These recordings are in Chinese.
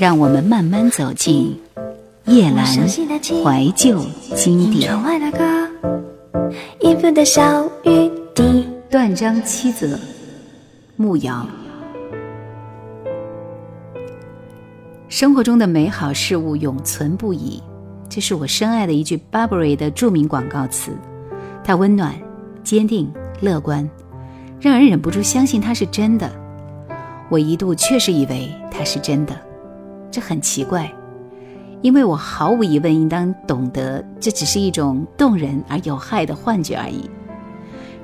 让我们慢慢走进夜阑怀旧经典。断章七则，慕瑶。生活中的美好事物永存不已，这是我深爱的一句 Burberry 的著名广告词。它温暖、坚定、乐观，让人忍不住相信它是真的。我一度确实以为它是真的。这很奇怪，因为我毫无疑问应当懂得，这只是一种动人而有害的幻觉而已。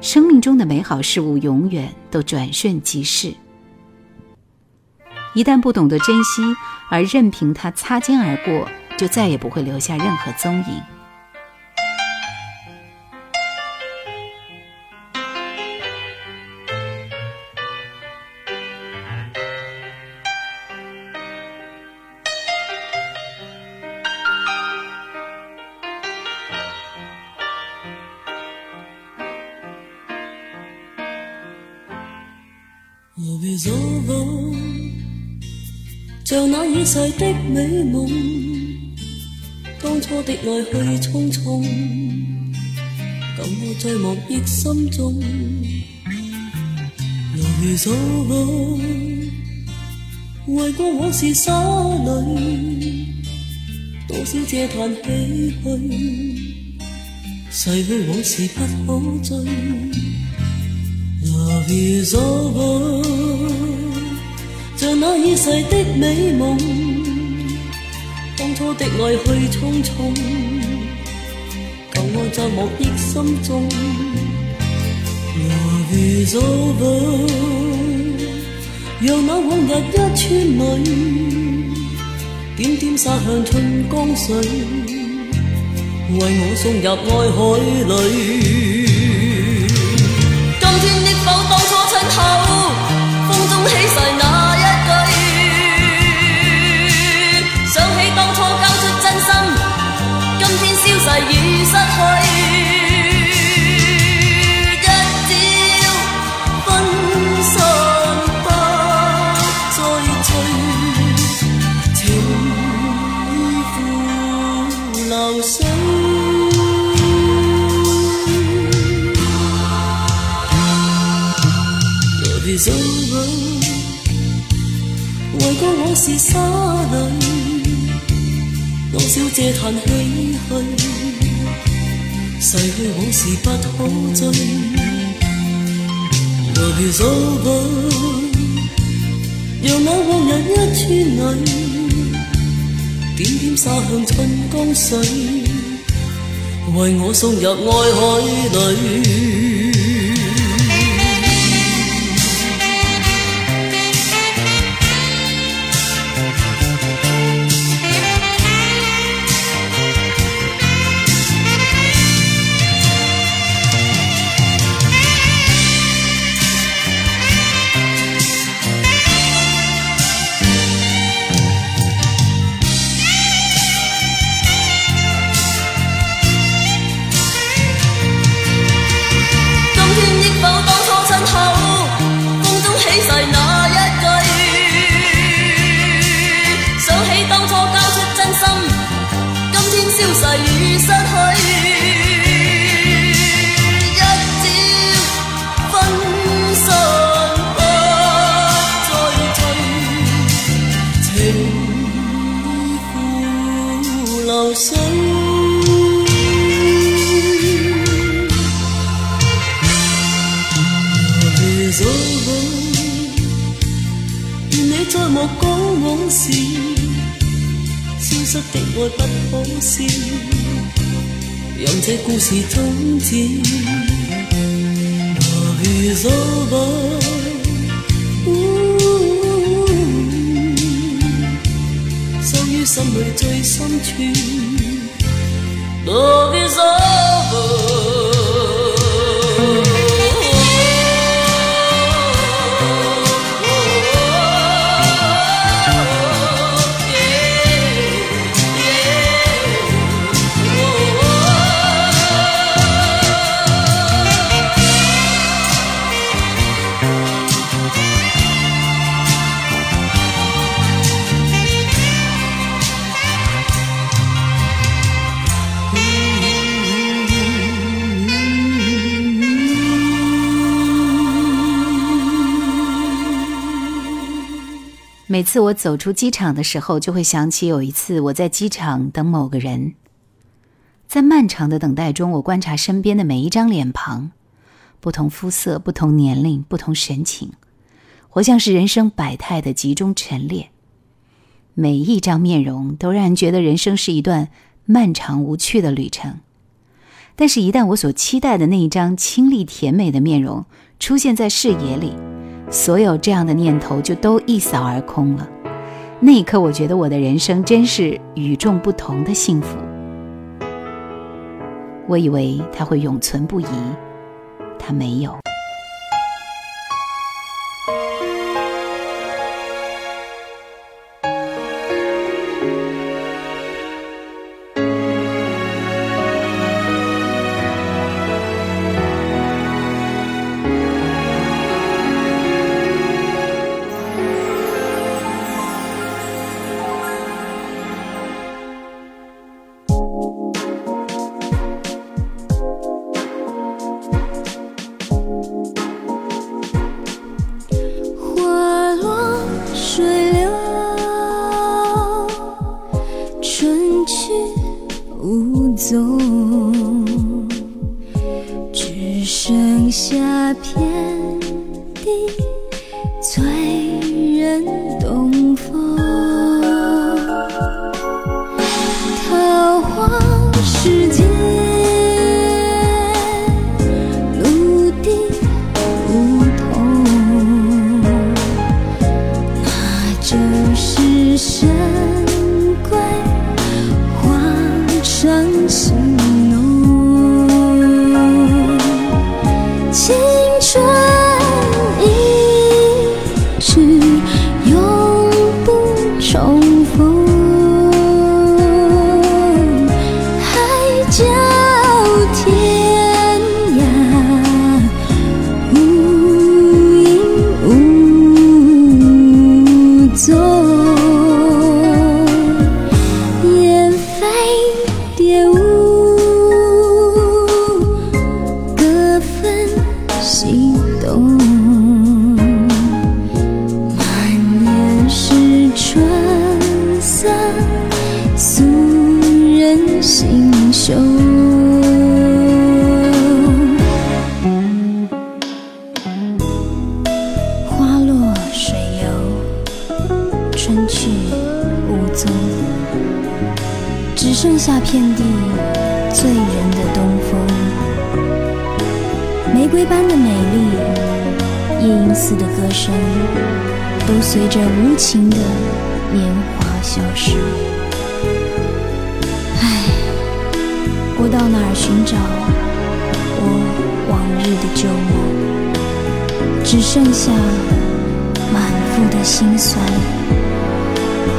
生命中的美好事物永远都转瞬即逝，一旦不懂得珍惜，而任凭它擦肩而过，就再也不会留下任何踪影。像那已逝的美梦，当初的爱去匆匆，感我在莫忆心中。来走吧，为过往事洒泪，多少嗟叹唏嘘，逝去往事不可追。Is over，。像那已逝的美梦，当初的爱去匆匆，旧爱在莫忆心中。Love is over，让那往日一串泪，点点洒向春江水，为我送入爱海里。已失去，一朝分散不再追，情已付流水。Love is over，为过往事洒泪，多少嗟叹唏嘘。逝去往事不可追，Love is over，让那往日一串泪，点点洒向春江水，为我送入爱海里。的爱不可笑，任这故事终止。Love is over，收于心里最深处。Love is over。次我走出机场的时候，就会想起有一次我在机场等某个人。在漫长的等待中，我观察身边的每一张脸庞，不同肤色、不同年龄、不同神情，活像是人生百态的集中陈列。每一张面容都让人觉得人生是一段漫长无趣的旅程。但是，一旦我所期待的那一张清丽甜美的面容出现在视野里，所有这样的念头就都一扫而空了。那一刻，我觉得我的人生真是与众不同的幸福。我以为它会永存不移，它没有。足，只剩下片。救我，只剩下满腹的心酸，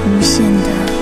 无限的。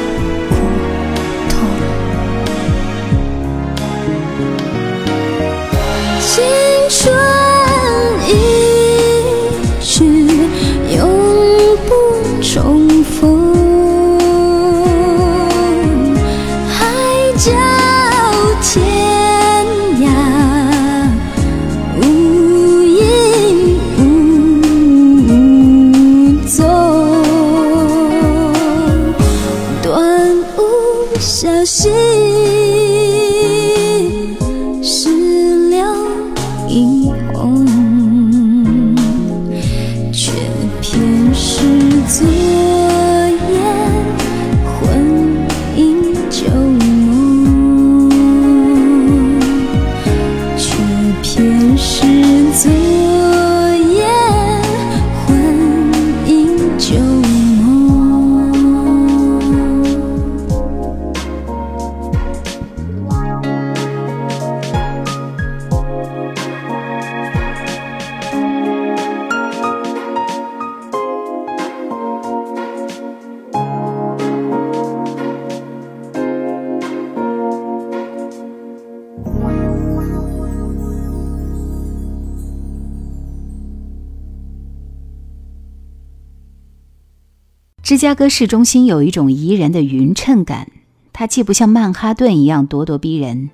芝加哥市中心有一种宜人的匀称感，它既不像曼哈顿一样咄咄逼人，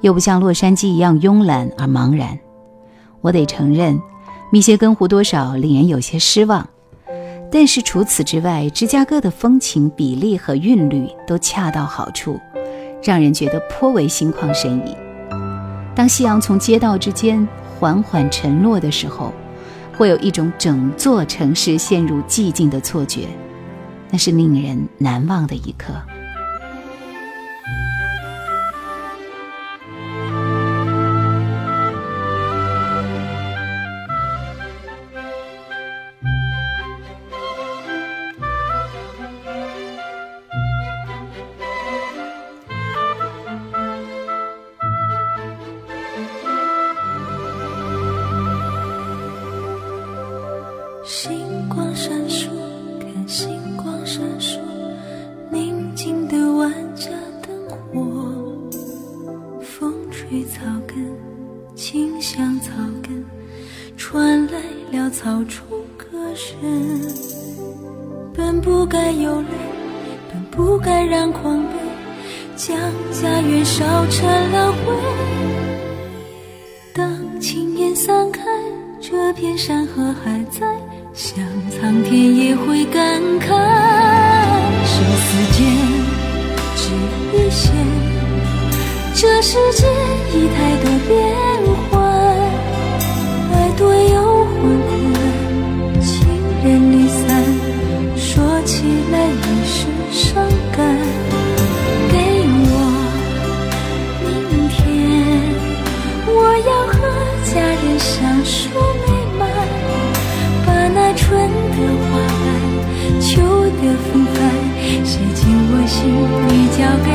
又不像洛杉矶一样慵懒而茫然。我得承认，密歇根湖多少令人有些失望，但是除此之外，芝加哥的风情、比例和韵律都恰到好处，让人觉得颇为心旷神怡。当夕阳从街道之间缓缓沉落的时候，会有一种整座城市陷入寂静的错觉，那是令人难忘的一刻。传来潦草中歌声。本不该有泪，本不该染狂悲，将家园烧成了灰。当青烟散开，这片山河还在，想苍天也会感慨。生死间只一线，这世界已太多变。心里，交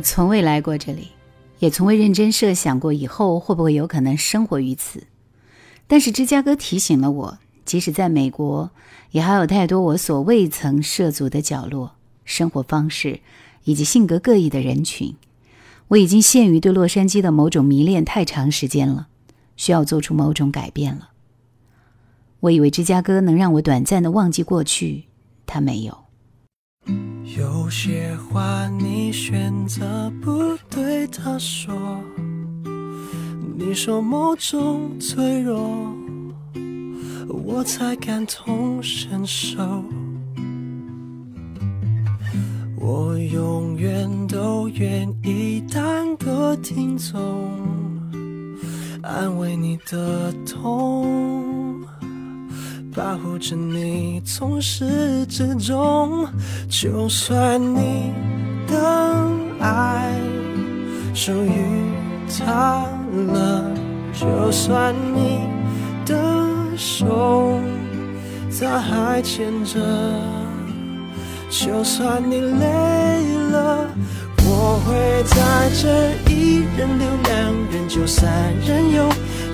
我从未来过这里，也从未认真设想过以后会不会有可能生活于此。但是芝加哥提醒了我，即使在美国，也还有太多我所未曾涉足的角落、生活方式以及性格各异的人群。我已经陷于对洛杉矶的某种迷恋太长时间了，需要做出某种改变了。我以为芝加哥能让我短暂的忘记过去，它没有。有些话你选择不对他说，你说某种脆弱，我才感同身受。我永远都愿意当个听众，安慰你的痛。保护着你，从始至终。就算你的爱属于他了，就算你的手他还牵着，就算你累了，我会在这一人留两人就三人游。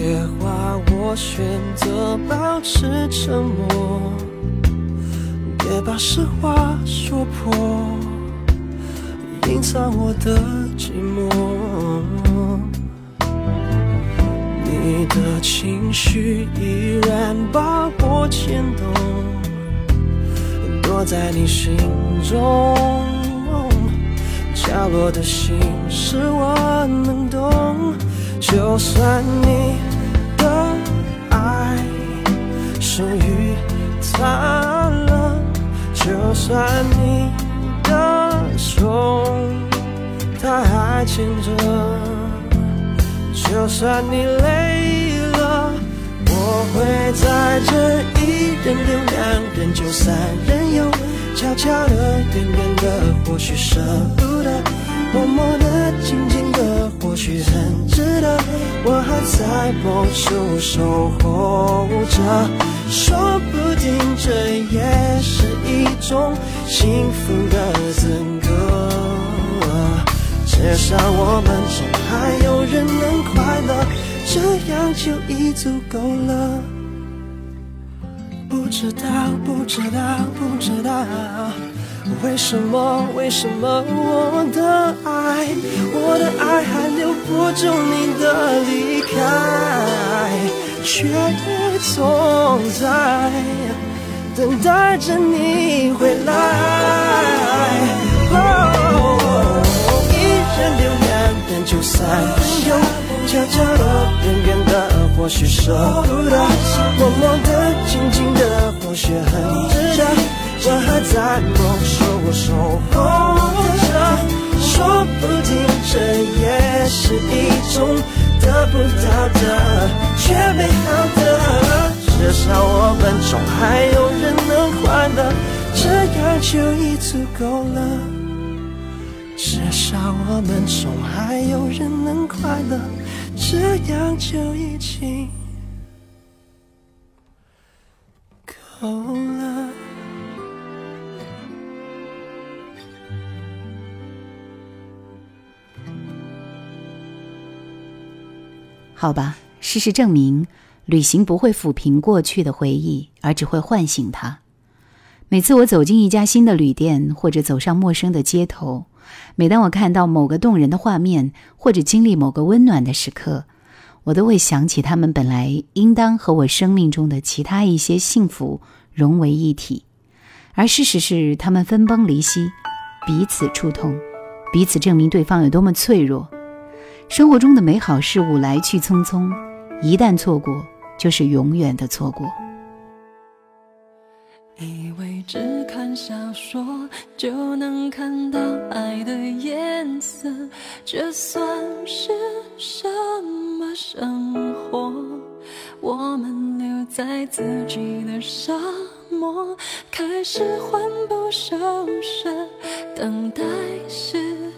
些话我选择保持沉默，别把实话说破，隐藏我的寂寞。你的情绪依然把我牵动，躲在你心中角落的心事我能懂。就算你的爱属于他了，就算你的手他还牵着，就算你累了，我会在这一人留两人就三人游，悄悄的，远远的，或许舍不得，默默的，静静的，或许很值得。我还在某处守候着，说不定这也是一种幸福的资格。至少我们中还有人能快乐，这样就已足够了。不知道，不知道，不知道。为什么？为什么我的爱，我的爱还留不住你的离开，却总在等待着你回来。一人留两人就三人游，悄悄的，远远的，或许舍不得；默默的，静静的，或许很值得。我还在某处守候着，说不定这也是一种得不到的却美好的。至少我们中还有人能快乐，这样就已足够了。至少我们中还有人能快乐，这样就已经够了。好吧，事实证明，旅行不会抚平过去的回忆，而只会唤醒它。每次我走进一家新的旅店，或者走上陌生的街头，每当我看到某个动人的画面，或者经历某个温暖的时刻，我都会想起他们本来应当和我生命中的其他一些幸福融为一体，而事实是，他们分崩离析，彼此触痛，彼此证明对方有多么脆弱。生活中的美好事物来去匆匆，一旦错过，就是永远的错过。以为只看小说就能看到爱的颜色，这算是什么生活？我们留在自己的沙漠，开始魂不守舍，等待时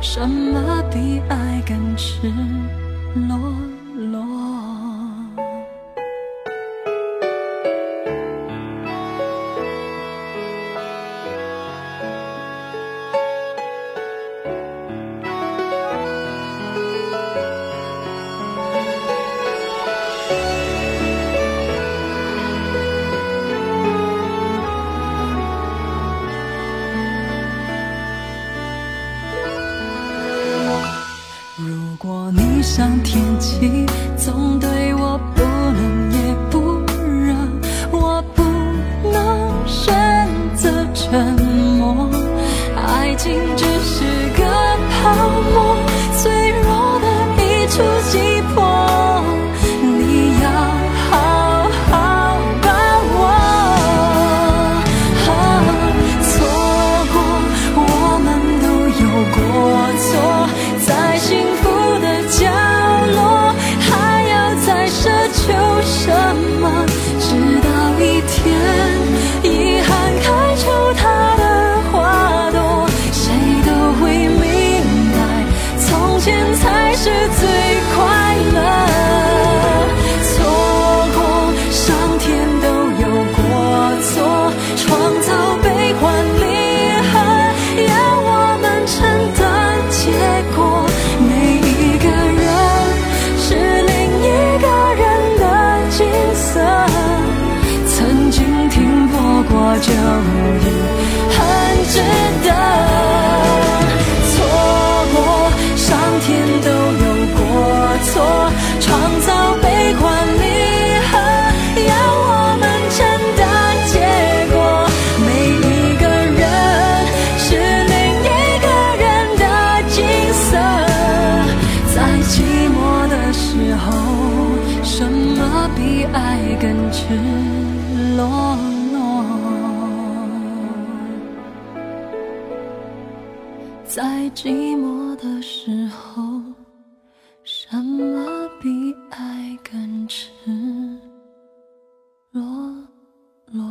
什么彼岸寂寞的时候，什么比爱更赤裸裸？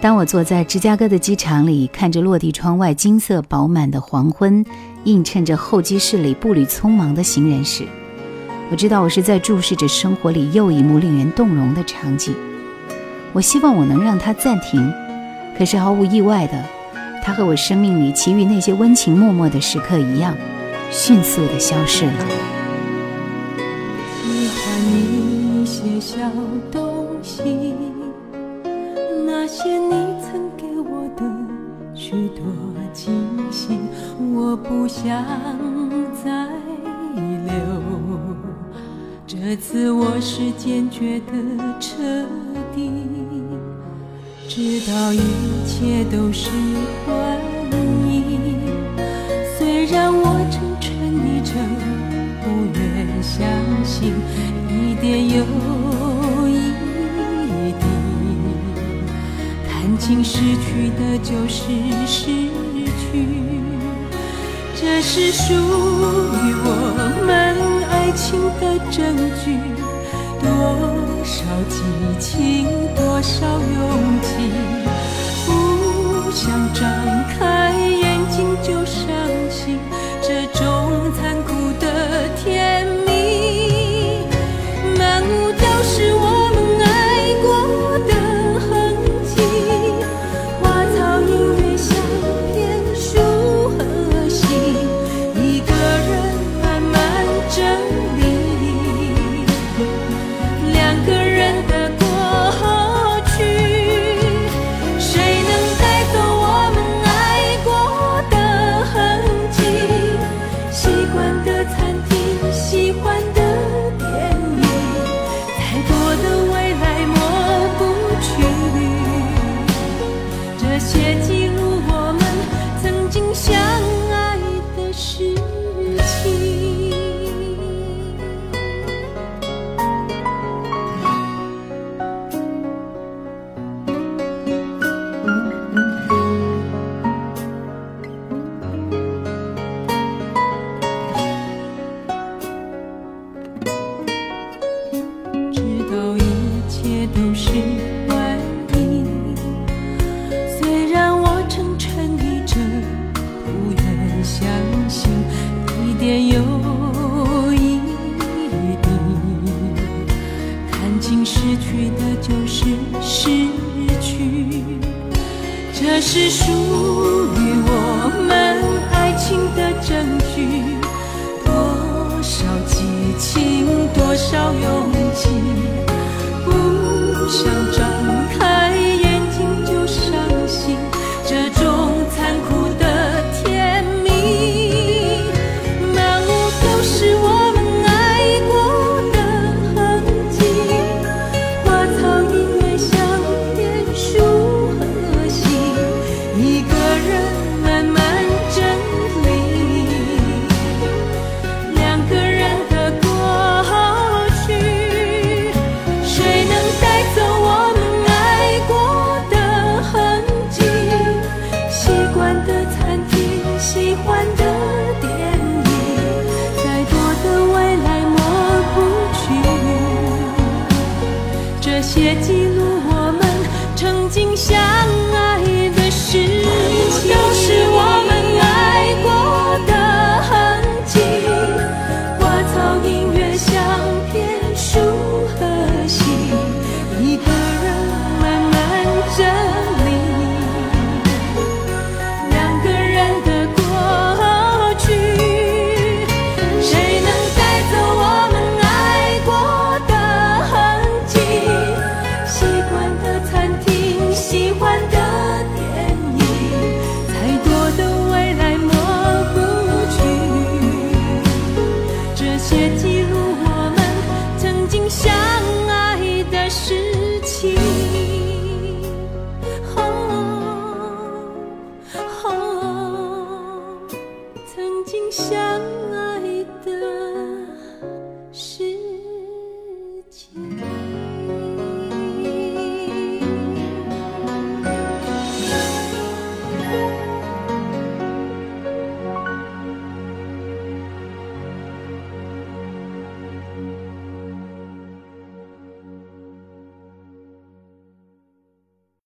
当我坐在芝加哥的机场里，看着落地窗外金色饱满的黄昏，映衬着候机室里步履匆忙的行人时，我知道我是在注视着生活里又一幕令人动容的场景。我希望我能让它暂停，可是毫无意外的，它和我生命里其余那些温情脉脉的时刻一样，迅速的消失了。喜欢一些小东西，那些你曾给我的许多惊喜，我不想再。这次我是坚决的彻底，直到一切都是幻影。虽然我诚诚地真，不愿相信一点又一滴。看清失去的就是失去，这是属于我们。爱情的证据多少激情多少勇气。